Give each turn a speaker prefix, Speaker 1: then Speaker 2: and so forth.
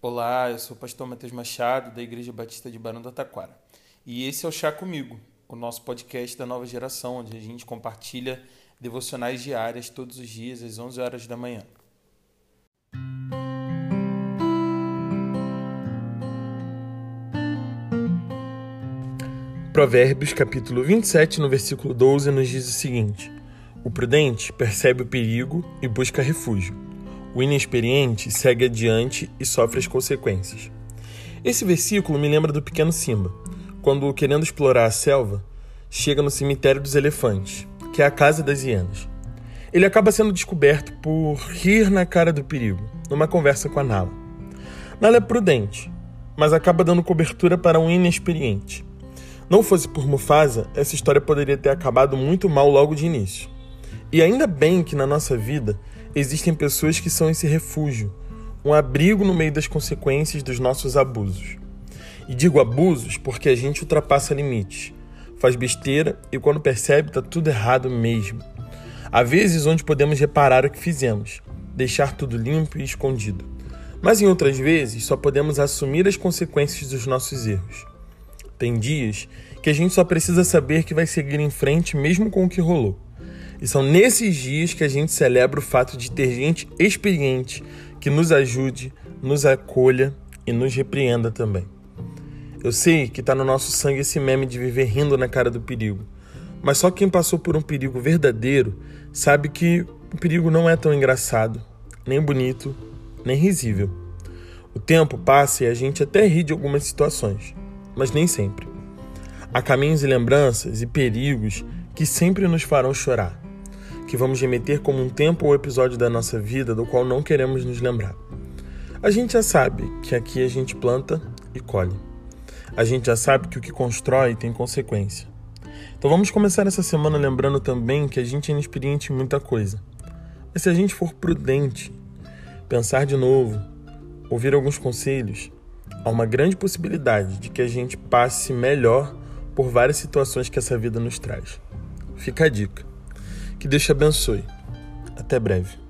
Speaker 1: Olá, eu sou o pastor Matheus Machado, da Igreja Batista de Barão do Taquara. E esse é o Chá Comigo, o nosso podcast da nova geração, onde a gente compartilha devocionais diárias todos os dias às 11 horas da manhã. Provérbios capítulo 27, no versículo 12, nos diz o seguinte: O prudente percebe o perigo e busca refúgio. O inexperiente segue adiante e sofre as consequências. Esse versículo me lembra do pequeno Simba, quando, querendo explorar a selva, chega no cemitério dos elefantes, que é a casa das hienas. Ele acaba sendo descoberto por rir na cara do perigo, numa conversa com a Nala. Nala é prudente, mas acaba dando cobertura para um inexperiente. Não fosse por Mufasa, essa história poderia ter acabado muito mal logo de início. E ainda bem que na nossa vida existem pessoas que são esse refúgio, um abrigo no meio das consequências dos nossos abusos. E digo abusos porque a gente ultrapassa limites, faz besteira e quando percebe está tudo errado mesmo. Há vezes onde podemos reparar o que fizemos, deixar tudo limpo e escondido. Mas em outras vezes só podemos assumir as consequências dos nossos erros. Tem dias que a gente só precisa saber que vai seguir em frente mesmo com o que rolou. E são nesses dias que a gente celebra o fato de ter gente experiente que nos ajude, nos acolha e nos repreenda também. Eu sei que está no nosso sangue esse meme de viver rindo na cara do perigo, mas só quem passou por um perigo verdadeiro sabe que o perigo não é tão engraçado, nem bonito, nem risível. O tempo passa e a gente até ri de algumas situações mas nem sempre. Há caminhos e lembranças e perigos que sempre nos farão chorar, que vamos remeter como um tempo ou episódio da nossa vida do qual não queremos nos lembrar. A gente já sabe que aqui a gente planta e colhe. A gente já sabe que o que constrói tem consequência. Então vamos começar essa semana lembrando também que a gente é inexperiente em muita coisa. Mas se a gente for prudente, pensar de novo, ouvir alguns conselhos, há uma grande possibilidade de que a gente passe melhor por várias situações que essa vida nos traz. Fica a dica. Que Deus te abençoe. Até breve.